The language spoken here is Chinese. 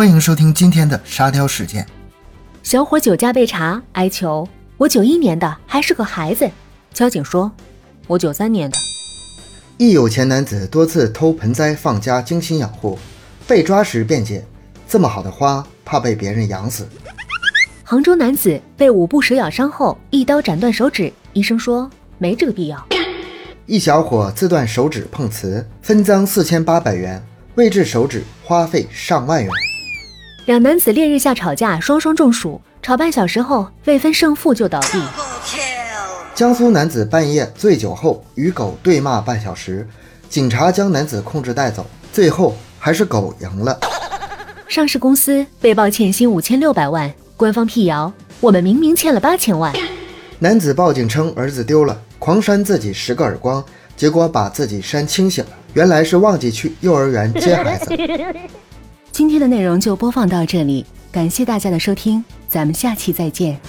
欢迎收听今天的沙雕事件。小伙酒驾被查，哀求我九一年的，还是个孩子。交警说，我九三年的。一有钱男子多次偷盆栽放家，精心养护，被抓时辩解：这么好的花，怕被别人养死。杭州男子被五步蛇咬伤后，一刀斩断手指，医生说没这个必要。一小伙自断手指碰瓷，分赃四千八百元，为治手指花费上万元。两男子烈日下吵架，双双中暑，吵半小时后未分胜负就倒地。江苏男子半夜醉酒后与狗对骂半小时，警察将男子控制带走，最后还是狗赢了。上市公司被曝欠薪五千六百万，官方辟谣，我们明明欠了八千万。男子报警称儿子丢了，狂扇自己十个耳光，结果把自己扇清醒了，原来是忘记去幼儿园接孩子。今天的内容就播放到这里，感谢大家的收听，咱们下期再见。